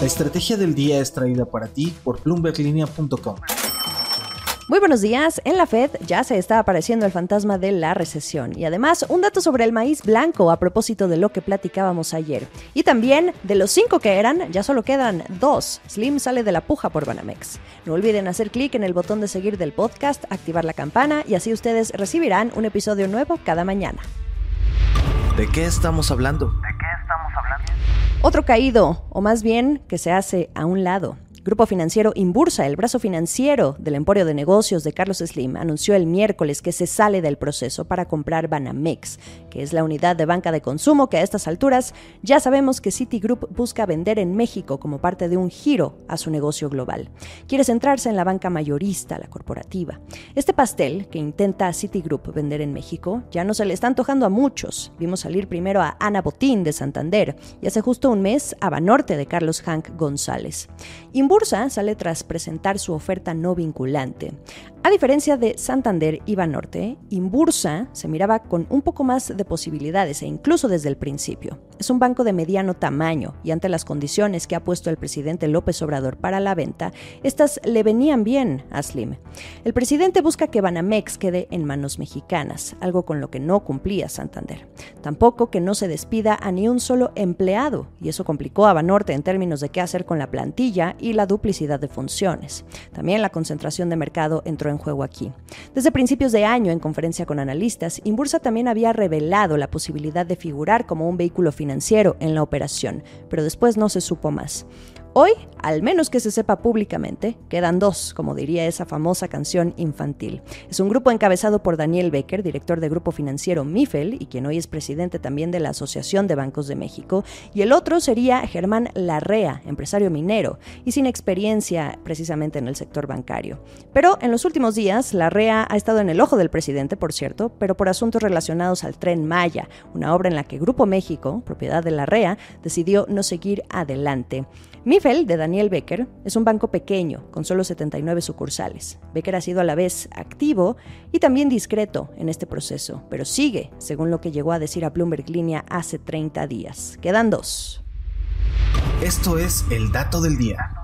La estrategia del día es traída para ti por bloomberglinea.com. Muy buenos días. En la Fed ya se está apareciendo el fantasma de la recesión y además un dato sobre el maíz blanco a propósito de lo que platicábamos ayer. Y también de los cinco que eran, ya solo quedan dos. Slim sale de la puja por Banamex. No olviden hacer clic en el botón de seguir del podcast, activar la campana y así ustedes recibirán un episodio nuevo cada mañana. ¿De qué estamos hablando? Otro caído, o más bien que se hace a un lado. Grupo Financiero Imbursa, el brazo financiero del emporio de negocios de Carlos Slim, anunció el miércoles que se sale del proceso para comprar Banamex, que es la unidad de banca de consumo que a estas alturas ya sabemos que Citigroup busca vender en México como parte de un giro a su negocio global. Quiere centrarse en la banca mayorista, la corporativa. Este pastel que intenta Citigroup vender en México ya no se le está antojando a muchos. Vimos salir primero a Ana Botín de Santander y hace justo un mes a Banorte de Carlos Hank González. Bursa sale tras presentar su oferta no vinculante. A diferencia de Santander y Banorte, Imbursa se miraba con un poco más de posibilidades e incluso desde el principio. Es un banco de mediano tamaño y ante las condiciones que ha puesto el presidente López Obrador para la venta, estas le venían bien a Slim. El presidente busca que Banamex quede en manos mexicanas, algo con lo que no cumplía Santander. Tampoco que no se despida a ni un solo empleado, y eso complicó a Banorte en términos de qué hacer con la plantilla y la duplicidad de funciones. También la concentración de mercado entró en juego aquí. Desde principios de año, en conferencia con analistas, Imbursa también había revelado la posibilidad de figurar como un vehículo financiero en la operación, pero después no se supo más. Hoy, al menos que se sepa públicamente, quedan dos, como diría esa famosa canción infantil. Es un grupo encabezado por Daniel Becker, director de grupo financiero Mifel y quien hoy es presidente también de la Asociación de Bancos de México, y el otro sería Germán Larrea, empresario minero y sin experiencia precisamente en el sector bancario. Pero en los últimos días, Larrea ha estado en el ojo del presidente, por cierto, pero por asuntos relacionados al tren Maya, una obra en la que Grupo México, propiedad de Larrea, decidió no seguir adelante. De Daniel Becker, es un banco pequeño, con solo 79 sucursales. Becker ha sido a la vez activo y también discreto en este proceso, pero sigue, según lo que llegó a decir a Bloomberg Línea hace 30 días. Quedan dos. Esto es el dato del día.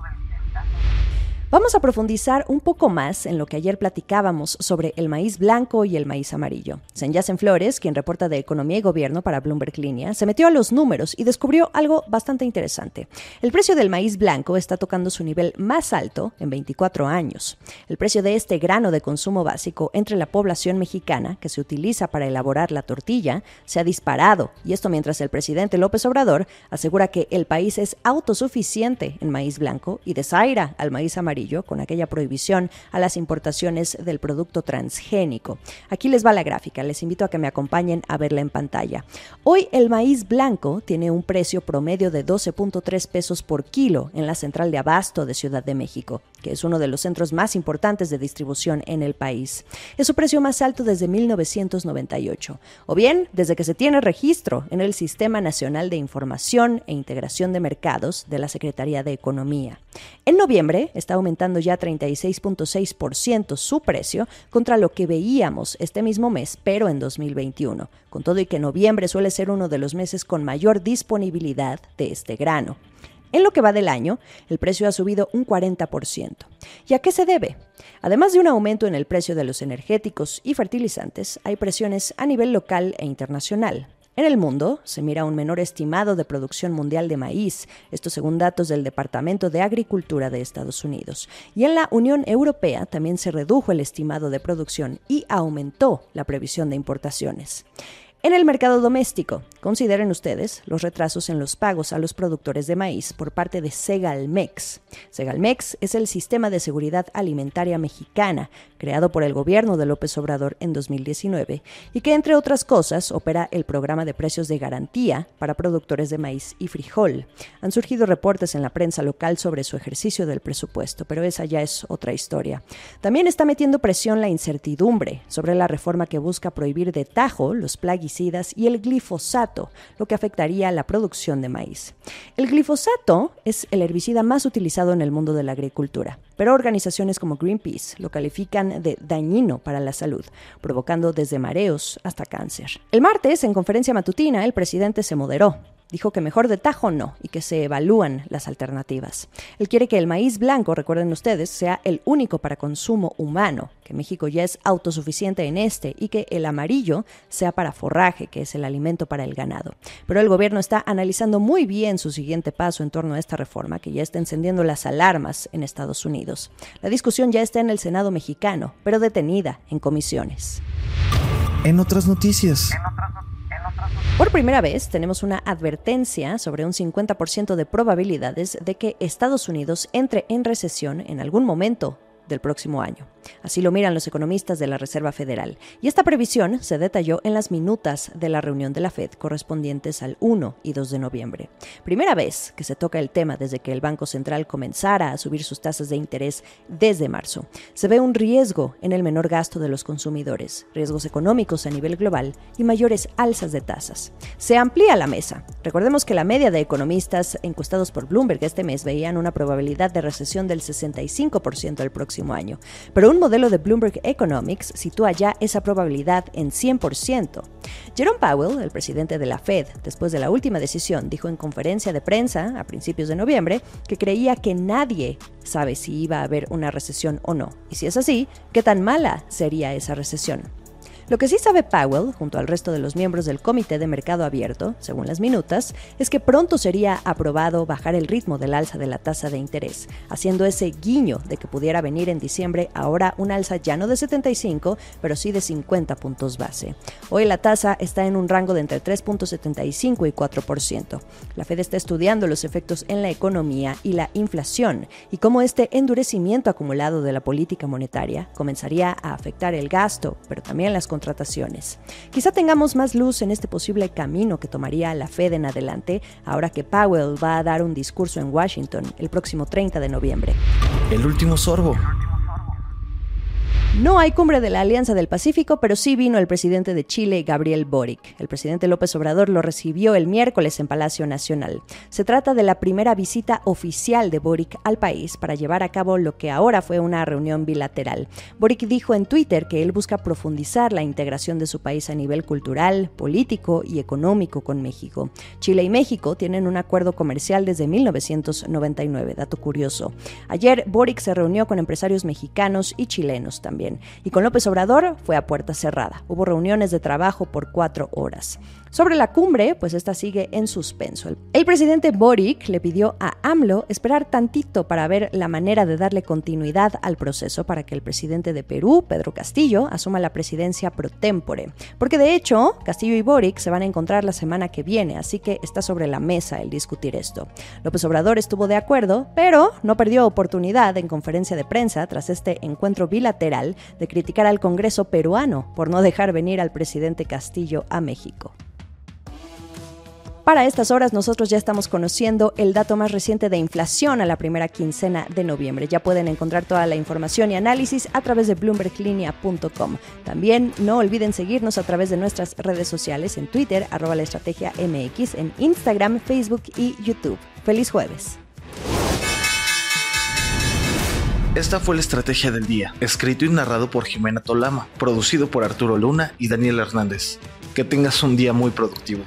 Vamos a profundizar un poco más en lo que ayer platicábamos sobre el maíz blanco y el maíz amarillo. Senyacen Flores, quien reporta de Economía y Gobierno para Bloomberg Línea, se metió a los números y descubrió algo bastante interesante. El precio del maíz blanco está tocando su nivel más alto en 24 años. El precio de este grano de consumo básico entre la población mexicana, que se utiliza para elaborar la tortilla, se ha disparado, y esto mientras el presidente López Obrador asegura que el país es autosuficiente en maíz blanco y desaira al maíz amarillo con aquella prohibición a las importaciones del producto transgénico. Aquí les va la gráfica, les invito a que me acompañen a verla en pantalla. Hoy el maíz blanco tiene un precio promedio de 12.3 pesos por kilo en la central de abasto de Ciudad de México, que es uno de los centros más importantes de distribución en el país. Es su precio más alto desde 1998, o bien desde que se tiene registro en el Sistema Nacional de Información e Integración de Mercados de la Secretaría de Economía. En noviembre está aumentando aumentando ya 36.6% su precio contra lo que veíamos este mismo mes, pero en 2021, con todo y que noviembre suele ser uno de los meses con mayor disponibilidad de este grano. En lo que va del año, el precio ha subido un 40%. ¿Y a qué se debe? Además de un aumento en el precio de los energéticos y fertilizantes, hay presiones a nivel local e internacional. En el mundo se mira un menor estimado de producción mundial de maíz, esto según datos del Departamento de Agricultura de Estados Unidos. Y en la Unión Europea también se redujo el estimado de producción y aumentó la previsión de importaciones. En el mercado doméstico, consideren ustedes los retrasos en los pagos a los productores de maíz por parte de Segalmex. Segalmex es el sistema de seguridad alimentaria mexicana creado por el gobierno de López Obrador en 2019 y que, entre otras cosas, opera el programa de precios de garantía para productores de maíz y frijol. Han surgido reportes en la prensa local sobre su ejercicio del presupuesto, pero esa ya es otra historia. También está metiendo presión la incertidumbre sobre la reforma que busca prohibir de tajo los plaguicidas y el glifosato, lo que afectaría la producción de maíz. El glifosato es el herbicida más utilizado en el mundo de la agricultura, pero organizaciones como Greenpeace lo califican de dañino para la salud, provocando desde mareos hasta cáncer. El martes, en conferencia matutina, el presidente se moderó Dijo que mejor de tajo no y que se evalúan las alternativas. Él quiere que el maíz blanco, recuerden ustedes, sea el único para consumo humano, que México ya es autosuficiente en este y que el amarillo sea para forraje, que es el alimento para el ganado. Pero el gobierno está analizando muy bien su siguiente paso en torno a esta reforma que ya está encendiendo las alarmas en Estados Unidos. La discusión ya está en el Senado mexicano, pero detenida en comisiones. En otras noticias. Por primera vez tenemos una advertencia sobre un 50% de probabilidades de que Estados Unidos entre en recesión en algún momento del próximo año. Así lo miran los economistas de la Reserva Federal. Y esta previsión se detalló en las minutas de la reunión de la Fed correspondientes al 1 y 2 de noviembre. Primera vez que se toca el tema desde que el Banco Central comenzara a subir sus tasas de interés desde marzo. Se ve un riesgo en el menor gasto de los consumidores, riesgos económicos a nivel global y mayores alzas de tasas. Se amplía la mesa. Recordemos que la media de economistas encuestados por Bloomberg este mes veían una probabilidad de recesión del 65% el próximo año. Pero un modelo de Bloomberg Economics sitúa ya esa probabilidad en 100%. Jerome Powell, el presidente de la Fed, después de la última decisión, dijo en conferencia de prensa a principios de noviembre que creía que nadie sabe si iba a haber una recesión o no. Y si es así, ¿qué tan mala sería esa recesión? Lo que sí sabe Powell, junto al resto de los miembros del Comité de Mercado Abierto, según las minutas, es que pronto sería aprobado bajar el ritmo del alza de la tasa de interés, haciendo ese guiño de que pudiera venir en diciembre ahora un alza ya no de 75, pero sí de 50 puntos base. Hoy la tasa está en un rango de entre 3.75 y 4%. La Fed está estudiando los efectos en la economía y la inflación y cómo este endurecimiento acumulado de la política monetaria comenzaría a afectar el gasto, pero también las contrataciones. Quizá tengamos más luz en este posible camino que tomaría la Fed en adelante, ahora que Powell va a dar un discurso en Washington el próximo 30 de noviembre. El último sorbo. No hay cumbre de la Alianza del Pacífico, pero sí vino el presidente de Chile, Gabriel Boric. El presidente López Obrador lo recibió el miércoles en Palacio Nacional. Se trata de la primera visita oficial de Boric al país para llevar a cabo lo que ahora fue una reunión bilateral. Boric dijo en Twitter que él busca profundizar la integración de su país a nivel cultural, político y económico con México. Chile y México tienen un acuerdo comercial desde 1999, dato curioso. Ayer Boric se reunió con empresarios mexicanos y chilenos también. Y con López Obrador fue a puerta cerrada. Hubo reuniones de trabajo por cuatro horas. Sobre la cumbre, pues esta sigue en suspenso. El presidente Boric le pidió a AMLO esperar tantito para ver la manera de darle continuidad al proceso para que el presidente de Perú, Pedro Castillo, asuma la presidencia pro tempore. Porque de hecho, Castillo y Boric se van a encontrar la semana que viene, así que está sobre la mesa el discutir esto. López Obrador estuvo de acuerdo, pero no perdió oportunidad en conferencia de prensa tras este encuentro bilateral de criticar al Congreso peruano por no dejar venir al presidente Castillo a México. Para estas horas nosotros ya estamos conociendo el dato más reciente de inflación a la primera quincena de noviembre. Ya pueden encontrar toda la información y análisis a través de bloomberglinea.com. También no olviden seguirnos a través de nuestras redes sociales en Twitter, arroba la estrategia MX, en Instagram, Facebook y YouTube. Feliz jueves. Esta fue la estrategia del día, escrito y narrado por Jimena Tolama, producido por Arturo Luna y Daniel Hernández. Que tengas un día muy productivo.